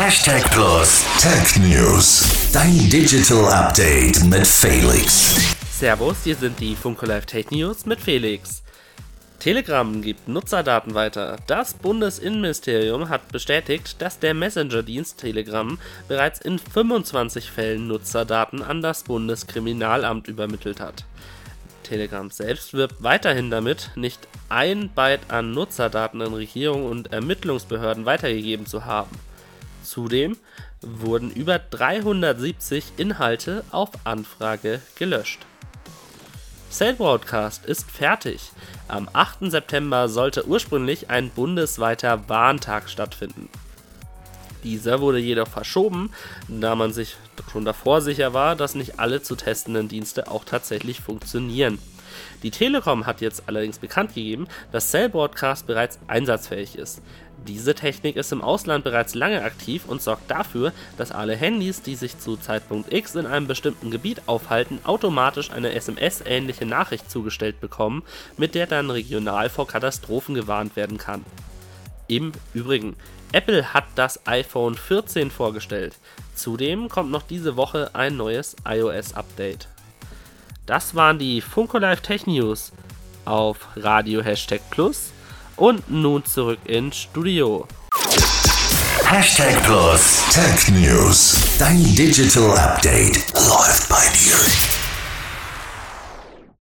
Hashtag Plus Tech News. Dein Digital Update mit Felix. Servus, hier sind die Funko Live Tech News mit Felix. Telegram gibt Nutzerdaten weiter. Das Bundesinnenministerium hat bestätigt, dass der Messenger-Dienst Telegram bereits in 25 Fällen Nutzerdaten an das Bundeskriminalamt übermittelt hat. Telegram selbst wirbt weiterhin damit, nicht ein Byte an Nutzerdaten an Regierung und Ermittlungsbehörden weitergegeben zu haben. Zudem wurden über 370 Inhalte auf Anfrage gelöscht. Cell Broadcast ist fertig. Am 8. September sollte ursprünglich ein bundesweiter Warntag stattfinden. Dieser wurde jedoch verschoben, da man sich schon davor sicher war, dass nicht alle zu testenden Dienste auch tatsächlich funktionieren. Die Telekom hat jetzt allerdings bekannt gegeben, dass Cell Broadcast bereits einsatzfähig ist. Diese Technik ist im Ausland bereits lange aktiv und sorgt dafür, dass alle Handys, die sich zu Zeitpunkt X in einem bestimmten Gebiet aufhalten, automatisch eine SMS-ähnliche Nachricht zugestellt bekommen, mit der dann regional vor Katastrophen gewarnt werden kann. Im Übrigen, Apple hat das iPhone 14 vorgestellt. Zudem kommt noch diese Woche ein neues iOS-Update. Das waren die Funko Live Tech News auf Radio Hashtag Plus und nun zurück ins Studio. Hashtag Plus Tech News. Dein Digital Update läuft.